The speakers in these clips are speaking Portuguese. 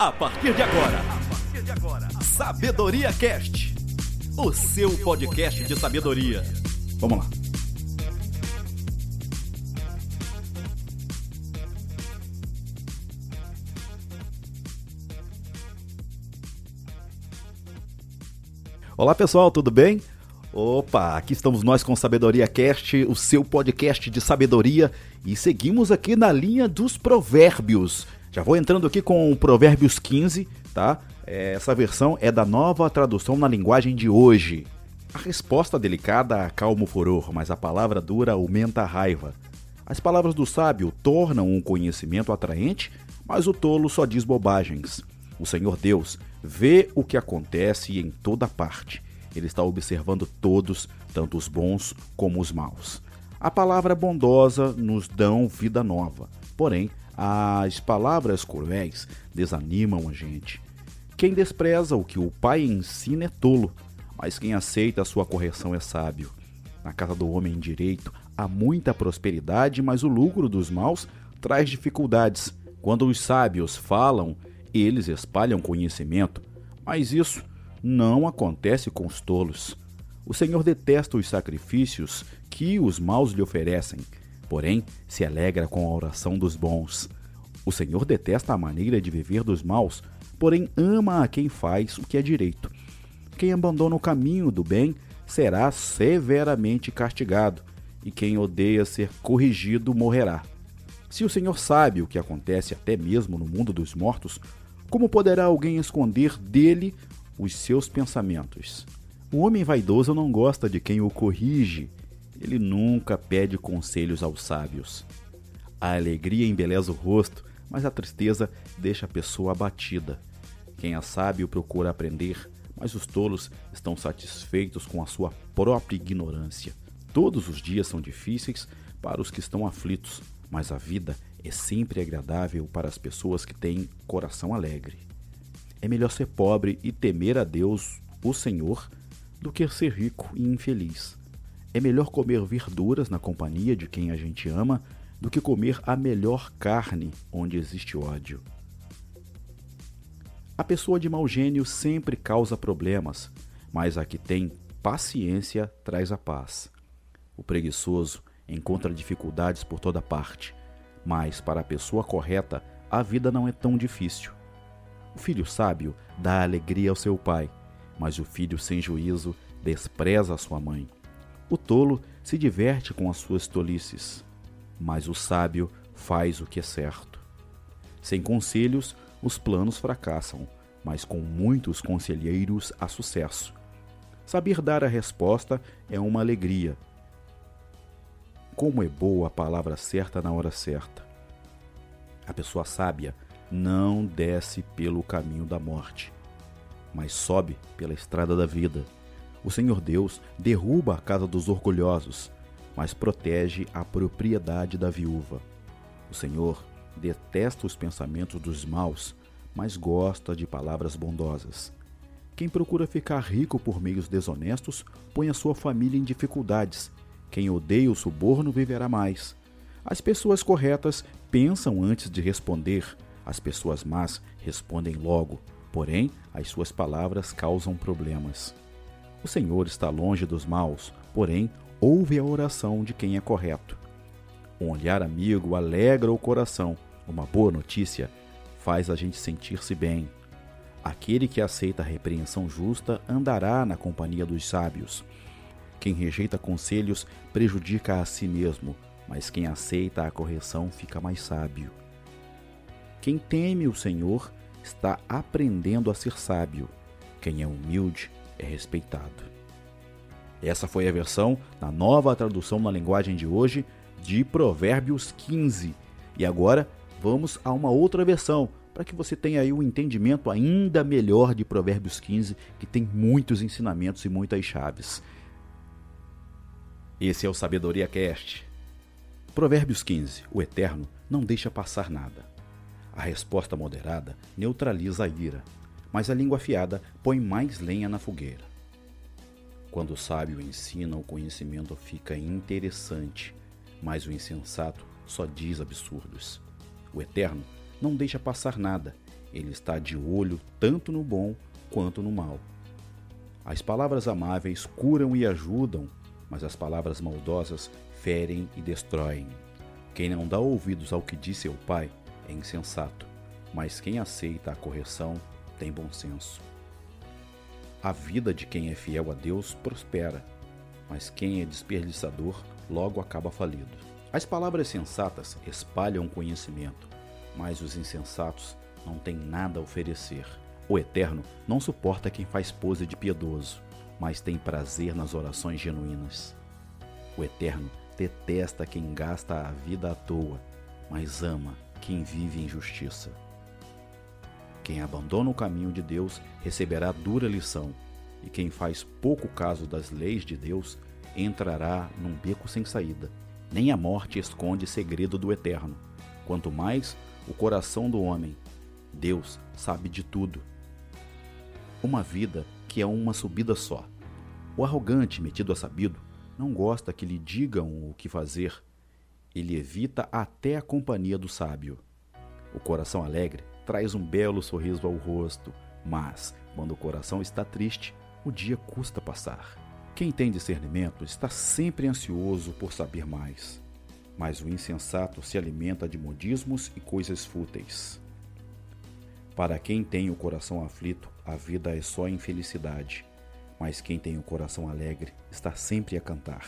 A partir de agora, Sabedoria Cast, o seu podcast de sabedoria. Vamos lá. Olá pessoal, tudo bem? Opa, aqui estamos nós com Sabedoria Cast, o seu podcast de sabedoria, e seguimos aqui na linha dos provérbios. Já vou entrando aqui com o Provérbios 15, tá? É, essa versão é da nova tradução na linguagem de hoje. A resposta delicada acalma o furor, mas a palavra dura aumenta a raiva. As palavras do sábio tornam um conhecimento atraente, mas o tolo só diz bobagens. O Senhor Deus vê o que acontece em toda parte. Ele está observando todos, tanto os bons como os maus. A palavra bondosa nos dão vida nova, porém, as palavras cruéis desanimam a gente. Quem despreza o que o pai ensina é tolo, mas quem aceita a sua correção é sábio. Na casa do homem direito há muita prosperidade, mas o lucro dos maus traz dificuldades. Quando os sábios falam, eles espalham conhecimento, mas isso não acontece com os tolos. O Senhor detesta os sacrifícios que os maus lhe oferecem, porém se alegra com a oração dos bons. O Senhor detesta a maneira de viver dos maus, porém ama a quem faz o que é direito. Quem abandona o caminho do bem será severamente castigado, e quem odeia ser corrigido morrerá. Se o Senhor sabe o que acontece até mesmo no mundo dos mortos, como poderá alguém esconder dele os seus pensamentos? O homem vaidoso não gosta de quem o corrige. Ele nunca pede conselhos aos sábios. A alegria embeleza o rosto, mas a tristeza deixa a pessoa abatida. Quem é sábio procura aprender, mas os tolos estão satisfeitos com a sua própria ignorância. Todos os dias são difíceis para os que estão aflitos, mas a vida é sempre agradável para as pessoas que têm coração alegre. É melhor ser pobre e temer a Deus, o Senhor, do que ser rico e infeliz. É melhor comer verduras na companhia de quem a gente ama do que comer a melhor carne onde existe ódio. A pessoa de mau gênio sempre causa problemas, mas a que tem paciência traz a paz. O preguiçoso encontra dificuldades por toda parte, mas para a pessoa correta a vida não é tão difícil. O filho sábio dá alegria ao seu pai, mas o filho sem juízo despreza a sua mãe. O tolo se diverte com as suas tolices, mas o sábio faz o que é certo. Sem conselhos, os planos fracassam, mas com muitos conselheiros há sucesso. Saber dar a resposta é uma alegria. Como é boa a palavra certa na hora certa. A pessoa sábia não desce pelo caminho da morte, mas sobe pela estrada da vida. O Senhor Deus derruba a casa dos orgulhosos, mas protege a propriedade da viúva. O Senhor detesta os pensamentos dos maus, mas gosta de palavras bondosas. Quem procura ficar rico por meios desonestos põe a sua família em dificuldades. Quem odeia o suborno viverá mais. As pessoas corretas pensam antes de responder, as pessoas más respondem logo, porém as suas palavras causam problemas. O Senhor está longe dos maus, porém ouve a oração de quem é correto. Um olhar amigo alegra o coração. Uma boa notícia faz a gente sentir-se bem. Aquele que aceita a repreensão justa andará na companhia dos sábios. Quem rejeita conselhos prejudica a si mesmo, mas quem aceita a correção fica mais sábio. Quem teme o Senhor está aprendendo a ser sábio. Quem é humilde é respeitado. Essa foi a versão na nova tradução na linguagem de hoje de Provérbios 15. E agora vamos a uma outra versão, para que você tenha aí um entendimento ainda melhor de Provérbios 15, que tem muitos ensinamentos e muitas chaves. Esse é o Sabedoria Cast. Provérbios 15. O Eterno não deixa passar nada. A resposta moderada neutraliza a ira, mas a língua afiada põe mais lenha na fogueira. Quando o sábio ensina, o conhecimento fica interessante, mas o insensato só diz absurdos. O Eterno não deixa passar nada, Ele está de olho tanto no bom quanto no mal. As palavras amáveis curam e ajudam, mas as palavras maldosas ferem e destroem. Quem não dá ouvidos ao que diz seu pai é insensato, mas quem aceita a correção tem bom senso. A vida de quem é fiel a Deus prospera, mas quem é desperdiçador logo acaba falido. As palavras sensatas espalham conhecimento, mas os insensatos não têm nada a oferecer. O Eterno não suporta quem faz pose de piedoso, mas tem prazer nas orações genuínas. O Eterno detesta quem gasta a vida à toa, mas ama quem vive em justiça. Quem abandona o caminho de Deus receberá dura lição, e quem faz pouco caso das leis de Deus entrará num beco sem saída. Nem a morte esconde segredo do eterno. Quanto mais o coração do homem, Deus sabe de tudo. Uma vida que é uma subida só. O arrogante, metido a sabido, não gosta que lhe digam o que fazer. Ele evita até a companhia do sábio. O coração alegre traz um belo sorriso ao rosto, mas, quando o coração está triste, o dia custa passar. Quem tem discernimento está sempre ansioso por saber mais, mas o insensato se alimenta de modismos e coisas fúteis. Para quem tem o coração aflito, a vida é só infelicidade, mas quem tem o coração alegre está sempre a cantar.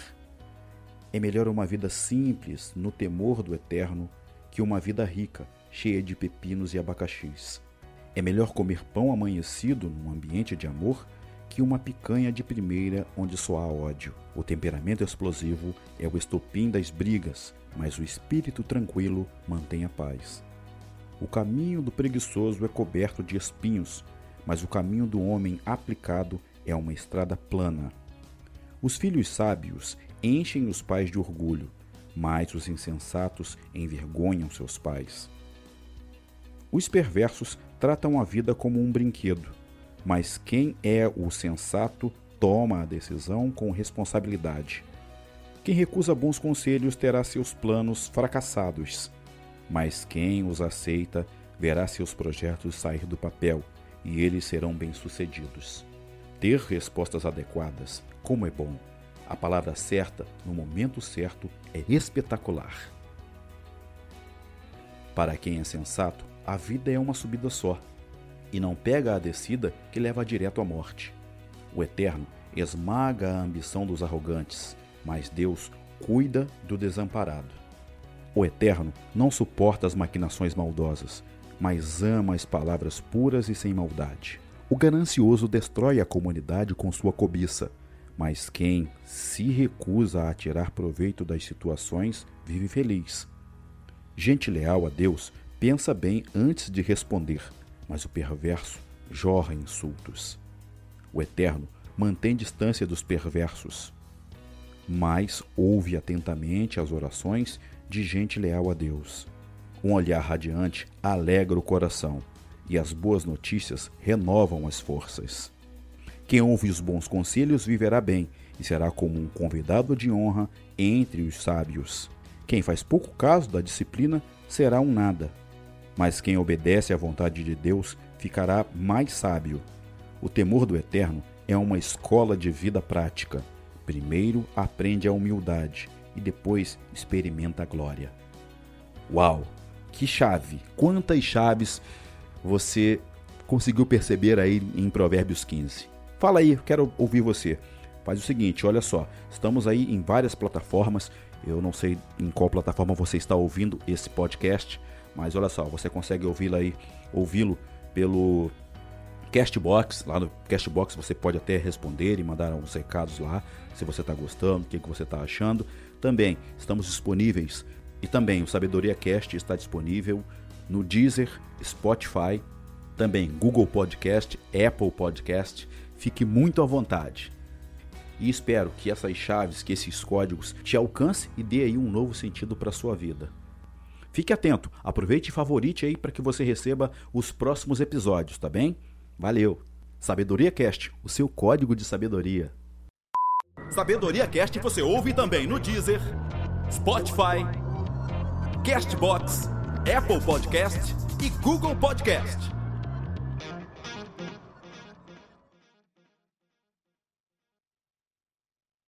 É melhor uma vida simples, no temor do eterno, que uma vida rica, cheia de pepinos e abacaxis. É melhor comer pão amanhecido num ambiente de amor que uma picanha de primeira onde só há ódio. O temperamento explosivo é o estopim das brigas, mas o espírito tranquilo mantém a paz. O caminho do preguiçoso é coberto de espinhos, mas o caminho do homem aplicado é uma estrada plana. Os filhos sábios enchem os pais de orgulho, mas os insensatos envergonham seus pais. Os perversos tratam a vida como um brinquedo, mas quem é o sensato toma a decisão com responsabilidade. Quem recusa bons conselhos terá seus planos fracassados, mas quem os aceita verá seus projetos sair do papel e eles serão bem-sucedidos. Ter respostas adequadas, como é bom. A palavra certa, no momento certo, é espetacular. Para quem é sensato, a vida é uma subida só, e não pega a descida que leva direto à morte. O Eterno esmaga a ambição dos arrogantes, mas Deus cuida do desamparado. O Eterno não suporta as maquinações maldosas, mas ama as palavras puras e sem maldade. O ganancioso destrói a comunidade com sua cobiça, mas quem se recusa a tirar proveito das situações vive feliz. Gente leal a Deus pensa bem antes de responder, mas o perverso jorra insultos. O Eterno mantém distância dos perversos, mas ouve atentamente as orações de gente leal a Deus. Um olhar radiante alegra o coração, e as boas notícias renovam as forças. Quem ouve os bons conselhos viverá bem e será como um convidado de honra entre os sábios. Quem faz pouco caso da disciplina será um nada, mas quem obedece à vontade de Deus ficará mais sábio. O temor do Eterno é uma escola de vida prática. Primeiro aprende a humildade e depois experimenta a glória. Uau! Que chave! Quantas chaves você conseguiu perceber aí em Provérbios 15? Fala aí, quero ouvir você. Faz o seguinte, olha só, estamos aí em várias plataformas. Eu não sei em qual plataforma você está ouvindo esse podcast, mas olha só, você consegue ouvi-lo aí, ouvi-lo pelo Castbox. Lá no Castbox você pode até responder e mandar uns recados lá, se você está gostando, o que, que você está achando. Também estamos disponíveis e também o Sabedoria Cast está disponível no Deezer, Spotify, também Google Podcast, Apple Podcast. Fique muito à vontade. E espero que essas chaves, que esses códigos te alcance e dê aí um novo sentido para sua vida. Fique atento, aproveite e favorite aí para que você receba os próximos episódios, tá bem? Valeu! Sabedoria Cast, o seu código de sabedoria. Sabedoria Cast você ouve também no Deezer, Spotify, Castbox, Apple Podcast e Google Podcast.